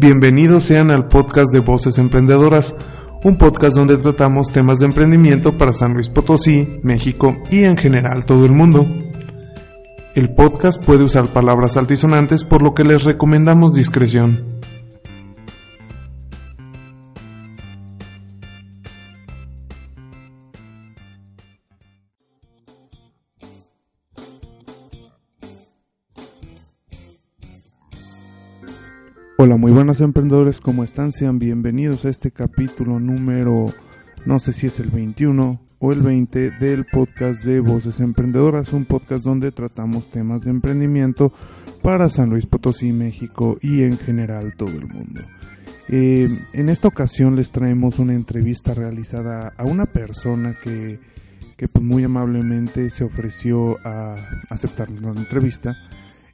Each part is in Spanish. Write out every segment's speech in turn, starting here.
Bienvenidos sean al podcast de Voces Emprendedoras, un podcast donde tratamos temas de emprendimiento para San Luis Potosí, México y en general todo el mundo. El podcast puede usar palabras altisonantes por lo que les recomendamos discreción. Hola, muy buenos emprendedores, ¿cómo están? Sean bienvenidos a este capítulo número, no sé si es el 21 o el 20 del podcast de Voces Emprendedoras, un podcast donde tratamos temas de emprendimiento para San Luis Potosí, México y en general todo el mundo. Eh, en esta ocasión les traemos una entrevista realizada a una persona que, que pues muy amablemente se ofreció a aceptar la entrevista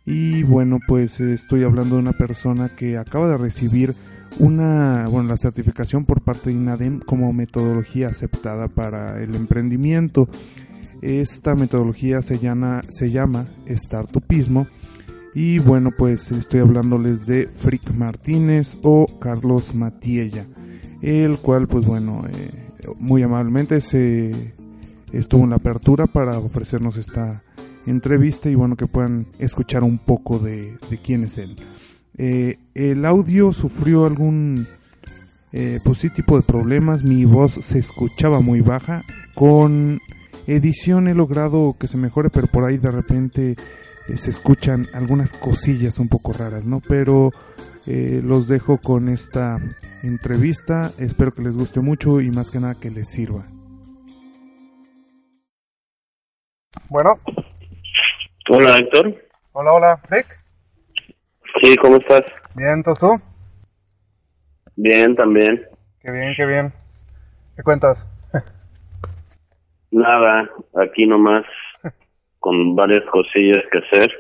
y bueno, pues estoy hablando de una persona que acaba de recibir una, bueno, la certificación por parte de INADEM como metodología aceptada para el emprendimiento. Esta metodología se llama, se llama Startupismo. Y bueno, pues estoy hablándoles de Frick Martínez o Carlos Matiella, el cual, pues bueno, eh, muy amablemente se estuvo en la apertura para ofrecernos esta entrevista y bueno que puedan escuchar un poco de, quién es él. Eh, el audio sufrió algún eh, pues tipo de problemas, mi voz se escuchaba muy baja, con edición he logrado que se mejore, pero por ahí de repente eh, se escuchan algunas cosillas un poco raras, ¿no? Pero los dejo con esta entrevista, espero que les guste mucho y más que nada que les sirva. Bueno. Hola, Héctor. Hola, hola. ¿Rick? Sí, ¿cómo estás? Bien, ¿tú? Bien, también. Qué bien, qué bien. ¿Qué cuentas? Nada, aquí nomás con varias cosillas que hacer.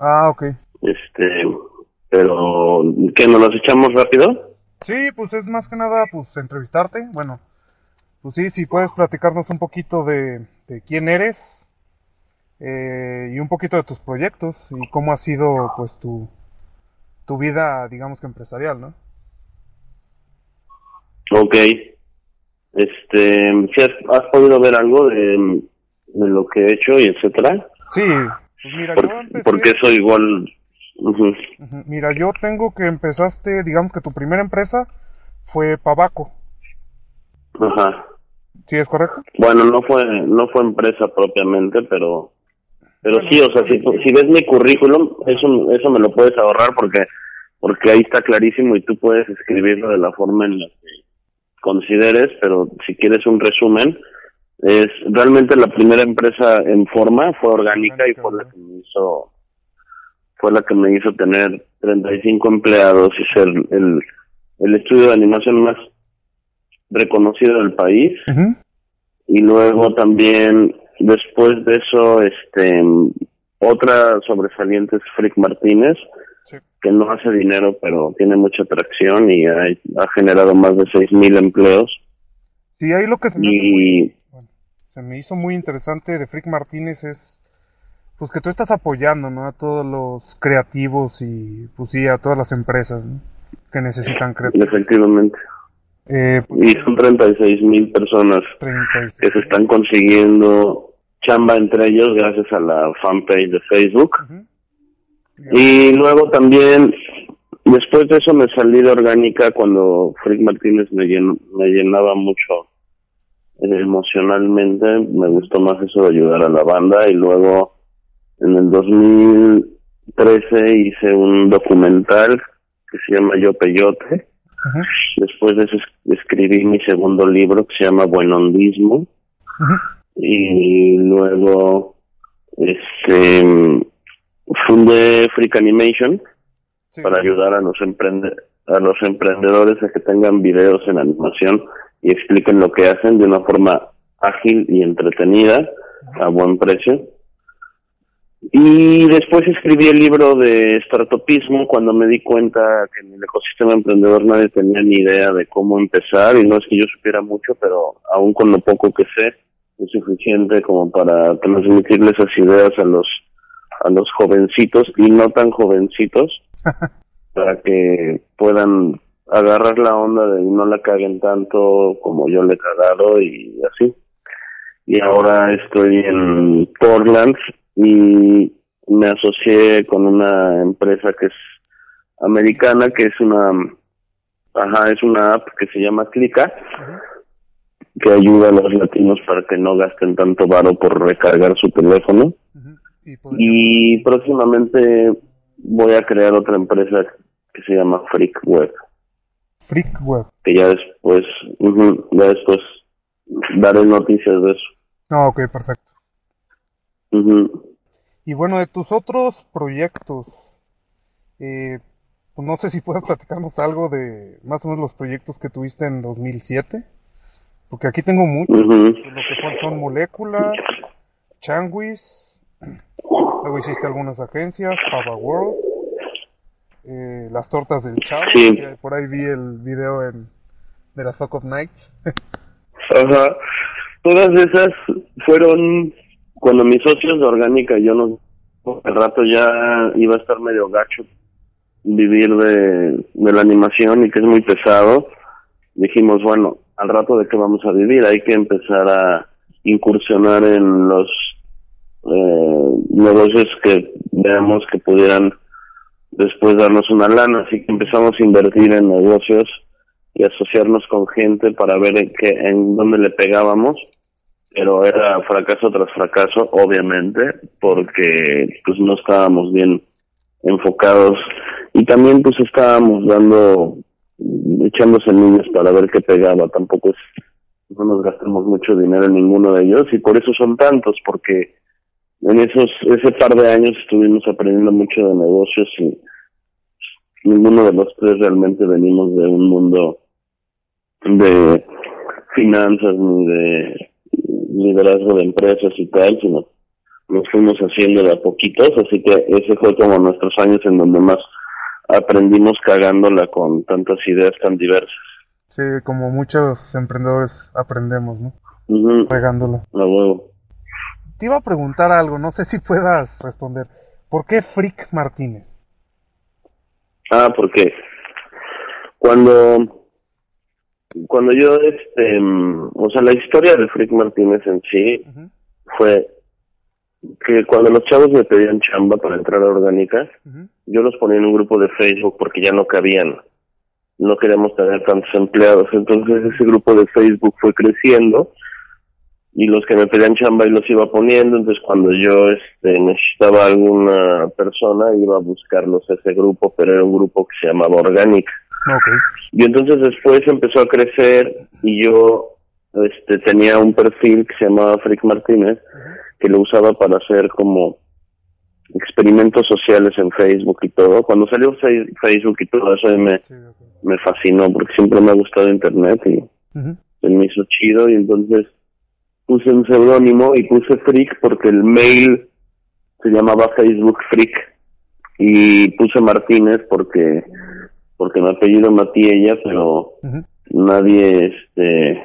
Ah, ok. Este, pero, ¿qué, nos las echamos rápido? Sí, pues es más que nada, pues, entrevistarte. Bueno, pues sí, si puedes platicarnos un poquito de, de quién eres, eh, y un poquito de tus proyectos y cómo ha sido pues tu, tu vida, digamos que empresarial, ¿no? Ok. Este, ¿si has, podido ver algo de, lo que he hecho y etcétera? Sí, pues mira, yo empecé... Porque eso igual... Mira, yo tengo que empezaste, digamos que tu primera empresa fue Pabaco. Ajá. ¿Sí es correcto? Bueno, no fue, no fue empresa propiamente, pero pero sí, o sea, si, si ves mi currículum, eso, eso me lo puedes ahorrar porque, porque ahí está clarísimo y tú puedes escribirlo de la forma en la que consideres, pero si quieres un resumen, es realmente la primera empresa en forma fue orgánica y fue la que me hizo fue la que me hizo tener 35 empleados y ser el, el estudio de animación más reconocido del país. Y luego también Después de eso, este, otra sobresaliente es Frick Martínez, que no hace dinero, pero tiene mucha atracción y ha, generado más de 6.000 empleos. Sí, ahí lo que se me, hizo muy, se me hizo muy interesante de Frick Martínez es pues que tú estás apoyando ¿no? a todos los creativos y pues sí, a todas las empresas que necesitan creativos. Efectivamente. Eh, pues, y son 36 mil personas que se están consiguiendo chamba entre ellos gracias a la fanpage de Facebook. Y luego también, después de eso me salí de orgánica cuando Frick Martínez me, me llenaba mucho eh, emocionalmente, me gustó más eso de ayudar a la banda. Y luego en el 2013 hice un documental que se llama Yo Peyote. Después de eso escribí mi segundo libro que se llama Buenondismo y luego este fundé Freak Animation para ayudar a los emprende a los emprendedores a que tengan videos en animación y expliquen lo que hacen de una forma ágil y entretenida a buen precio. Y después escribí el libro de startupismo cuando me di cuenta que en el ecosistema emprendedor nadie tenía ni idea de cómo empezar y no es que yo supiera mucho, pero aún con lo poco que sé es suficiente como para transmitirles esas ideas a los a los jovencitos y no tan jovencitos para que puedan agarrar la onda de no la caguen tanto como yo le he cagado y así. Y ahora estoy en Portland y me asocié con una empresa que es americana, que es una, ajá, es una app que se llama Clica, que ayuda a los latinos para que no gasten tanto varo por recargar su teléfono. ¿Y, próximamente voy a crear otra empresa que se llama Freak Web. Freak Web. Que ya después, ya después daré noticias de eso. Ah, ok, perfecto. Y bueno, de tus otros proyectos, eh, pues no sé si puedes platicarnos algo de más o menos los proyectos que tuviste en 2007, porque aquí tengo muchos, lo que son, Molécula, Changuis, luego hiciste algunas agencias, Pava World, eh, las tortas del Chavo, por ahí vi el video en, de la Sock of Nights. Ajá. Todas esas fueron cuando mis socios de orgánica yo no. El rato ya iba a estar medio gacho vivir de, de la animación y que es muy pesado. Dijimos bueno al rato de qué vamos a vivir. Hay que empezar a incursionar en los eh, negocios que veamos que pudieran después darnos una lana. Así que empezamos a invertir en negocios y asociarnos con gente para ver en, qué, en dónde le pegábamos. Pero era fracaso tras fracaso, obviamente, porque pues no estábamos bien enfocados. Y también pues estábamos dando, echando semillas para ver qué pegaba, tampoco es, no nos gastamos mucho dinero en ninguno de ellos y por eso son tantos, porque en esos, ese par de años estuvimos aprendiendo mucho de negocios y ninguno de los tres realmente venimos de un mundo de finanzas ni de liderazgo de empresas y tal, sino nos fuimos haciendo de a poquitos, así que ese fue como nuestros años en donde más aprendimos cagándola con tantas ideas tan diversas. Sí, como muchos emprendedores aprendemos, ¿no? Regándola. La huevo. Te iba a preguntar algo, no sé si puedas responder. ¿Por qué Frick Martínez? Ah, porque cuando cuando yo, este, o sea, la historia de Frick Martínez en sí fue que cuando los chavos me pedían chamba para entrar a Orgánicas, yo los ponía en un grupo de Facebook porque ya no cabían, no queríamos tener tantos empleados, entonces ese grupo de Facebook fue creciendo y los que me pedían chamba y los iba poniendo, entonces cuando yo este, necesitaba alguna persona iba a buscarlos a ese grupo, pero era un grupo que se llamaba Orgánica. Y entonces después empezó a crecer y yo este tenía un perfil que se llamaba Frick Martínez que lo usaba para hacer como experimentos sociales en Facebook y todo. Cuando salió Facebook y todo eso me, me fascinó porque siempre me ha gustado Internet y me hizo chido y entonces puse un seudónimo y puse Frick porque el mail se llamaba Facebook Frick y puse Martínez porque porque me apellido Matiella, pero nadie, este,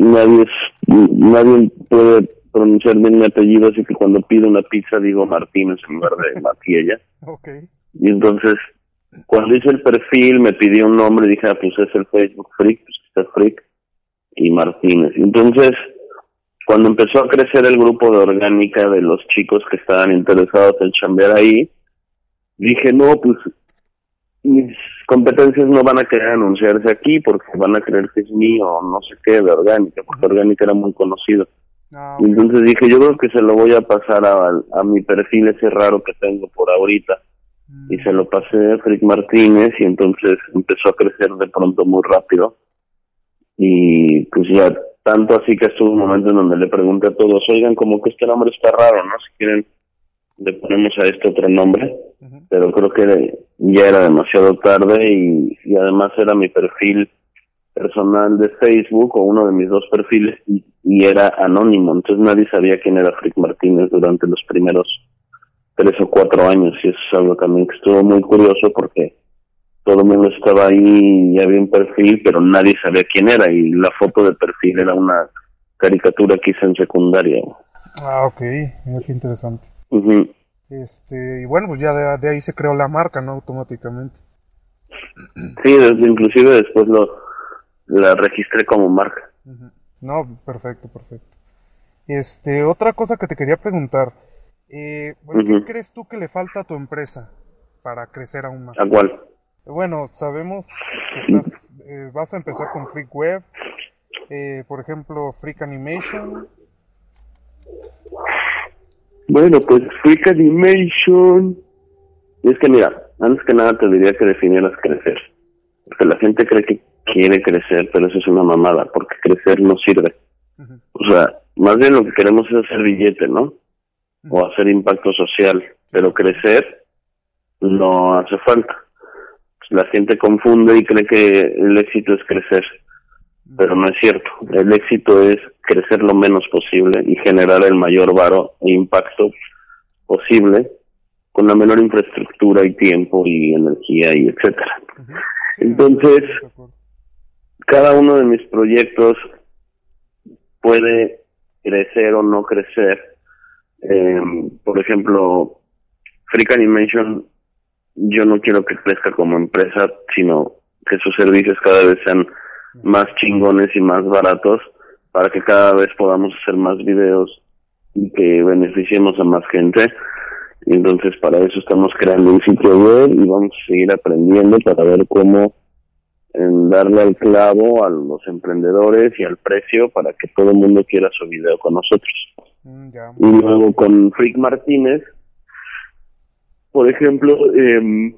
nadie, nadie puede pronunciar bien mi apellido, así que cuando pido una pizza digo Martínez en lugar de Matiella. Okay. Y entonces, cuando hice el perfil, me pidió un nombre, dije, ah, pues es el Facebook Freak, pues está Freak y Martínez. Entonces, cuando empezó a crecer el grupo de orgánica de los chicos que estaban interesados en chambear ahí, dije, no, pues mis competencias no van a querer anunciarse aquí porque van a creer que es mío o no sé qué de orgánica, porque orgánica era muy conocido. Ah, entonces dije, yo creo que se lo voy a pasar a, a mi perfil ese raro que tengo por ahorita. Y se lo pasé a Frick Martínez y entonces empezó a crecer de pronto muy rápido. Y pues ya tanto así que estuvo un momento en donde le pregunté a todos, oigan, como que este nombre está raro, ¿no? Si quieren, le ponemos a este otro nombre, pero creo que ya era demasiado tarde y, y además era mi perfil personal de Facebook o uno de mis dos perfiles y, y era anónimo, entonces nadie sabía quién era Frick Martínez durante los primeros tres o cuatro años y eso es algo también que estuvo muy curioso porque todo el mundo estaba ahí y había un perfil pero nadie sabía quién era y la foto de perfil era una caricatura que hice en secundaria. Ah, ok, mira qué interesante. Este, y bueno, pues ya de, de ahí se creó la marca, ¿no? Automáticamente. Sí, desde, inclusive después lo la registré como marca. No, perfecto, perfecto. Este, otra cosa que te quería preguntar. Eh, bueno, ¿Qué crees tú que le falta a tu empresa para crecer aún más? ¿A cuál? Bueno, sabemos que estás, eh, vas a empezar con Freak Web, eh, por ejemplo, Freak Animation. Bueno, pues Freak Animation. Y es que mira, antes que nada te diría que definieras crecer. Porque la gente cree que quiere crecer, pero eso es una mamada, porque crecer no sirve. O sea, más bien lo que queremos es hacer billete, ¿no? O hacer impacto social, pero crecer no hace falta. La gente confunde y cree que el éxito es crecer, pero no es cierto. El éxito es crecer lo menos posible y generar el mayor varo e impacto posible con la menor infraestructura y tiempo y energía y etcétera. Entonces, cada uno de mis proyectos puede crecer o no crecer. Eh, por ejemplo, Freak Animation, yo no quiero que crezca como empresa, sino que sus servicios cada vez sean más chingones y más baratos para que cada vez podamos hacer más videos y que beneficiemos a más gente. Entonces para eso estamos creando un sitio web y vamos a seguir aprendiendo para ver cómo en darle al clavo a los emprendedores y al precio para que todo el mundo quiera su video con nosotros. Mm. Y luego con Freak Martínez, por ejemplo, em,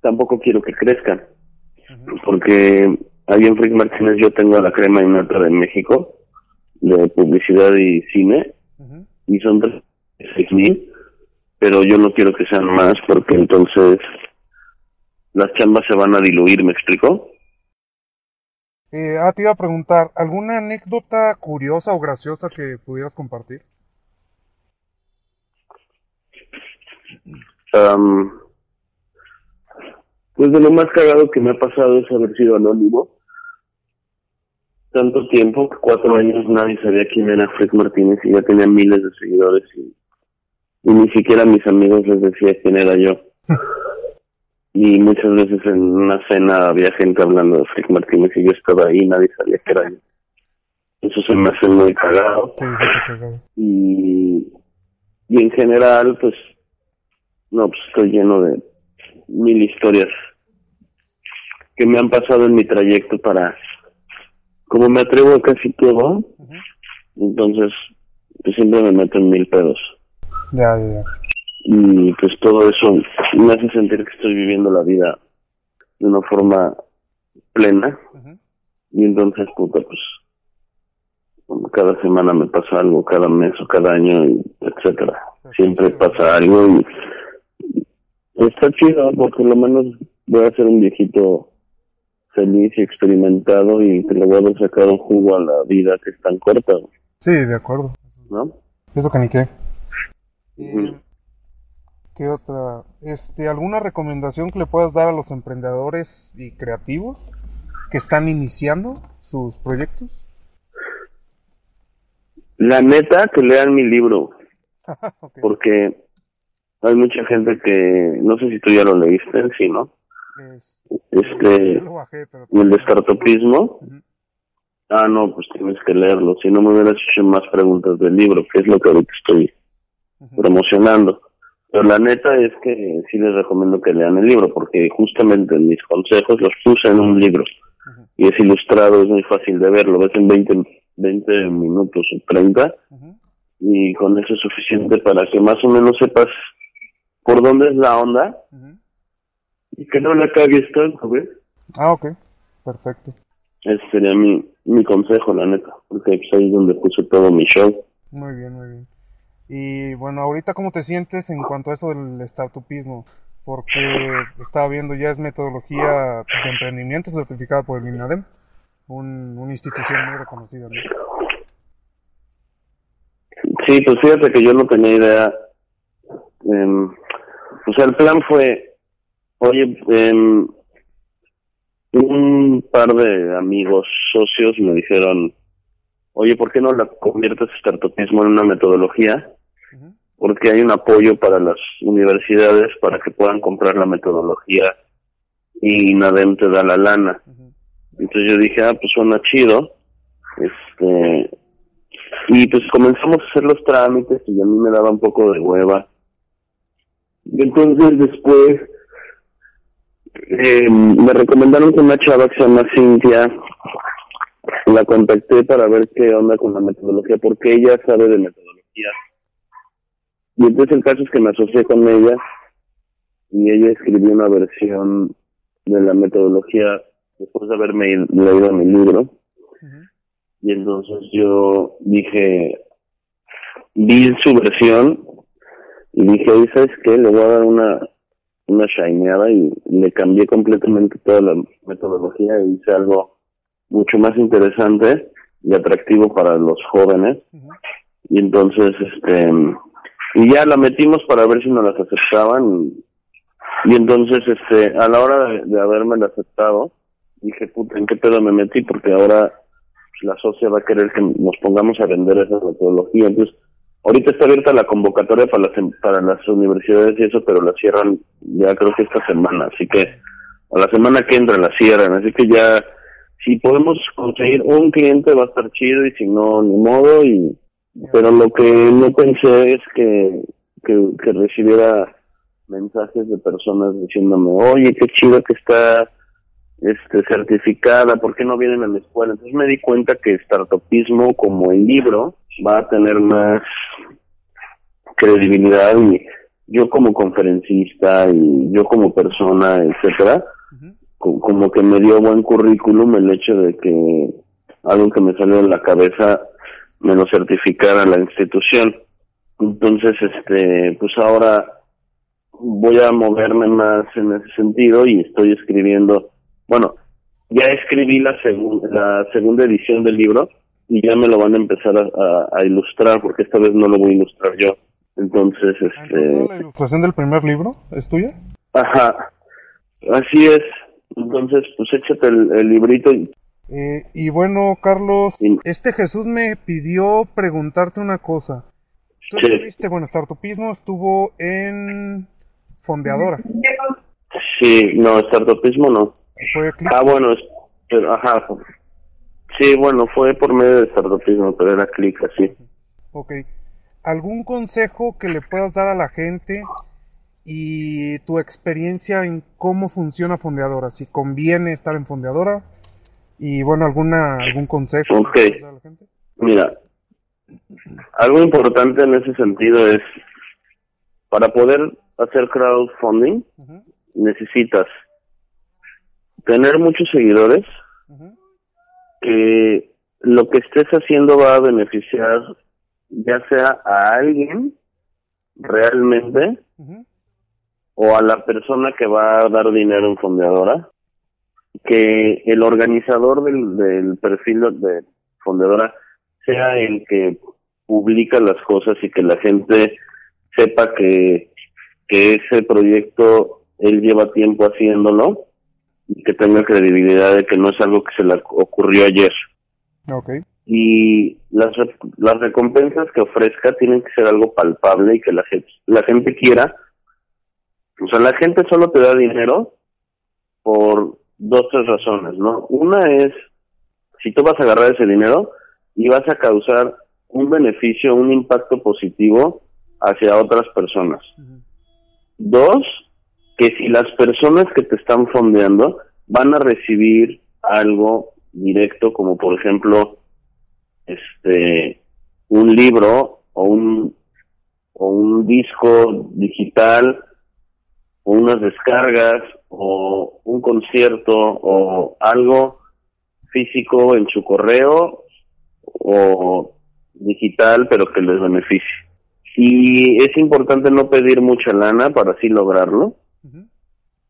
tampoco quiero que crezcan, porque ahí en Freak Martínez yo tengo la crema innata de México, de publicidad y cine, y son 36 mil, pero yo no quiero que sean más porque entonces las chambas se van a diluir, ¿me explico? Eh, ah, te iba a preguntar, ¿alguna anécdota curiosa o graciosa que pudieras compartir? Am, pues de lo más cagado que me ha pasado es haber sido anónimo. Tanto tiempo, cuatro años, nadie sabía quién era Fred Martínez y ya tenía miles de seguidores y, y ni siquiera mis amigos les decía quién era yo. Y muchas veces en una cena había gente hablando de Fred Martínez y yo estaba ahí y nadie sabía que era yo. Eso se me hace muy cagado Sí, sí, te cagado. y, y en general pues no pues estoy lleno de mil historias que me han pasado en mi trayecto para como me atrevo a casi todo entonces pues siempre me meto en mil pedos. Ya, ya, ya. y pues todo eso me hace sentir que estoy viviendo la vida de una forma plena. Y entonces puta pues cada semana me pasa algo cada mes o cada año etcétera. Siempre pasa algo y está chido porque lo menos voy a ser un viejito feliz y experimentado y que le voy a sacar un jugo a la vida que es tan corta Sí, de acuerdo. ¿no? Eso que ni qué. Eh. ¿Qué otra? Este, ¿alguna recomendación que le puedas dar a los emprendedores y creativos que están iniciando sus proyectos? la neta que lean mi libro porque hay mucha gente que no sé si tú ya lo leíste sí no este lo bajé, pero- el de startupismo Ujú. ah no pues tienes que leerlo. Si no me hubieras hecho más preguntas del libro que es lo que ahorita estoy promocionando. Pero la neta es que sí les recomiendo que lean el libro porque justamente mis consejos los puse en un libro. Y es ilustrado es muy fácil de ver lo ves en 20 20 minutos o 30 Ujú. y con eso es suficiente para que más o menos sepas por dónde es la onda. Y que no la cagues tanto, ¿ves? Ah, ok. Perfecto. Ese sería mi, mi consejo, la neta, porque pues, ahí es donde puse todo mi show. Muy bien, muy bien. Y bueno, ahorita cómo te sientes en cuanto a eso del startupismo, porque estaba viendo ya es metodología de emprendimiento certificada por el INADEM, un, una institución muy reconocida. ¿no? Sí, pues fíjate que yo no tenía idea. Eh, o sea, el plan fue, oye, eh, un par de amigos socios me dijeron, oye, ¿por qué no la conviertes startupismo en una metodología? Porque hay un apoyo para las universidades para que puedan comprar la metodología y NADEM te da la lana. Entonces yo dije, ah, pues suena chido. Este, y pues comenzamos a hacer los trámites y a mí me daba un poco de hueva. Y entonces después eh, me recomendaron que una chava que se llama Cintia, la contacté para ver qué onda con la metodología, porque ella sabe de metodología. Y entonces el caso es que me asocié con ella y ella escribió una versión de la metodología después de haberme leído mi libro. Y entonces yo dije, vi su versión y dije, ¿sabes qué? Le voy a dar una, una shineada y le cambié completamente toda la metodología y hice algo mucho más interesante y atractivo para los jóvenes. Y entonces, este, y ya la metimos para ver si nos las aceptaban. Y, entonces, este, a la hora de, de haberme aceptado, dije, puta, ¿en qué pedo me metí? Porque ahora pues, la socia va a querer que nos pongamos a vender esa metodología. Entonces, Ahorita está abierta la convocatoria para las, em, para las universidades y eso, pero la cierran ya creo que esta semana, así que a la semana que entra la cierran, así que ya si podemos conseguir un cliente va a estar chido y si no, ni modo, y pero lo que no pensé es que, que, que recibiera mensajes de personas diciéndome, oye, qué chido que está este certificada, ¿por qué no vienen a la escuela? Entonces me di cuenta que startupismo como el libro va a tener más credibilidad y yo como conferencista y yo como persona, etcétera, como que me dio buen currículum el hecho de que algo que me salió en la cabeza me lo certificara la institución. Entonces, este, pues ahora voy a moverme más en ese sentido y estoy escribiendo, bueno, ya escribí la, la segunda edición del libro, y ya me lo van a empezar a, ilustrar porque esta vez no lo voy a ilustrar yo. Entonces, ah, este... ¿La ilustración del primer libro es tuya? Ajá, así es. Entonces, pues échate el, librito. Y... Eh, y bueno, Carlos, este Jesús me pidió preguntarte una cosa. Tú sí. estuviste, bueno, Startupismo estuvo en Fondeadora. Sí, no, Startupismo no. ¿Fue ah, bueno, pero, ajá, Sí, bueno, fue por medio de startupismo, pero era clic así. Ok. ¿Algún consejo que le puedas dar a la gente y tu experiencia en cómo funciona Fondeadora? Si conviene estar en Fondeadora y bueno, alguna algún consejo Ok. a la gente. Mira, algo importante en ese sentido es para poder hacer crowdfunding necesitas tener muchos seguidores, que lo que estés haciendo va a beneficiar ya sea a alguien realmente o a la persona que va a dar dinero en fondeadora, que el organizador del, del perfil de fondeadora sea el que publica las cosas y que la gente sepa que, que ese proyecto él lleva tiempo haciéndolo y que tenga credibilidad de que no es algo que se le ocurrió ayer. Okay. Y las, las recompensas que ofrezca tienen que ser algo palpable y que la gente, la gente quiera. O sea, la gente solo te da dinero por dos, tres razones, ¿no? Una es, si tú vas a agarrar ese dinero y vas a causar un beneficio, un impacto positivo hacia otras personas. Dos, que si las personas que te están fondeando van a recibir algo directo, como por ejemplo, este, un libro o un, o un disco digital o unas descargas o un concierto o algo físico en su correo o digital, pero que les beneficie. Y es importante no pedir mucha lana para así lograrlo.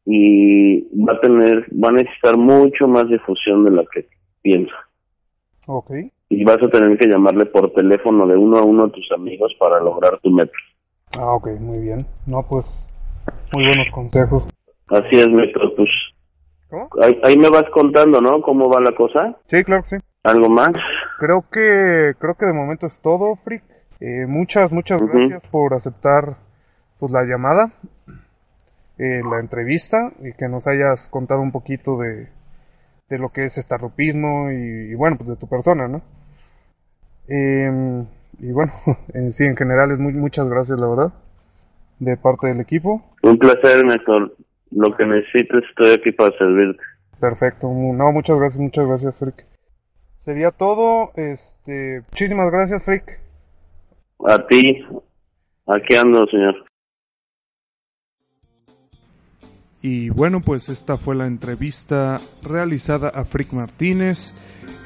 Y va a tener, va a necesitar mucho más difusión de la que piensa. Ok. Y vas a tener que llamarle por teléfono de uno a uno a tus amigos para lograr tu meta. Ah, ok, muy bien. No, pues, muy buenos consejos. Así es, Método, pues. ¿Cómo? Ahí, me vas contando, ¿no? ¿Cómo va la cosa? Sí, claro que sí. ¿Algo más? Creo que, creo que de momento es todo, Frick. Eh, muchas, muchas gracias por aceptar pues la llamada, eh, la entrevista y que nos hayas contado un poquito de, de lo que es startupismo y, y bueno, pues de tu persona, ¿no? Eh, y bueno, en sí, en general, es muy, muchas gracias, la verdad, de parte del equipo. Un placer, Néstor. Lo que necesites, estoy aquí para servirte. Perfecto. No, muchas gracias, muchas gracias, Frick. Sería todo. Este, muchísimas gracias, Frick. A ti. Aquí ando, señor. Y bueno, pues esta fue la entrevista realizada a Frick Martínez.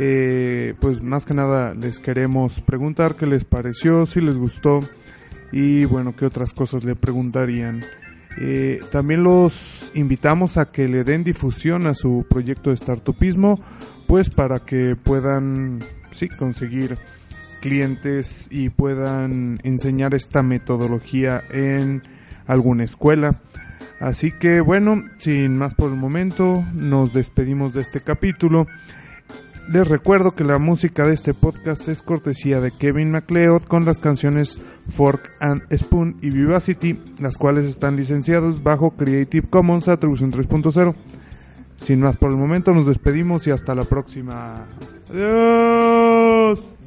Eh, pues más que nada les queremos preguntar qué les pareció, si les gustó y bueno, qué otras cosas le preguntarían. Eh, también los invitamos a que le den difusión a su proyecto de startupismo, pues para que puedan sí, conseguir clientes y puedan enseñar esta metodología en alguna escuela. Así que bueno, sin más por el momento, nos despedimos de este capítulo. Les recuerdo que la música de este podcast es cortesía de Kevin MacLeod con las canciones Fork and Spoon y Vivacity, las cuales están licenciadas bajo Creative Commons Atribución 3.0. Sin más por el momento, nos despedimos y hasta la próxima. Adiós.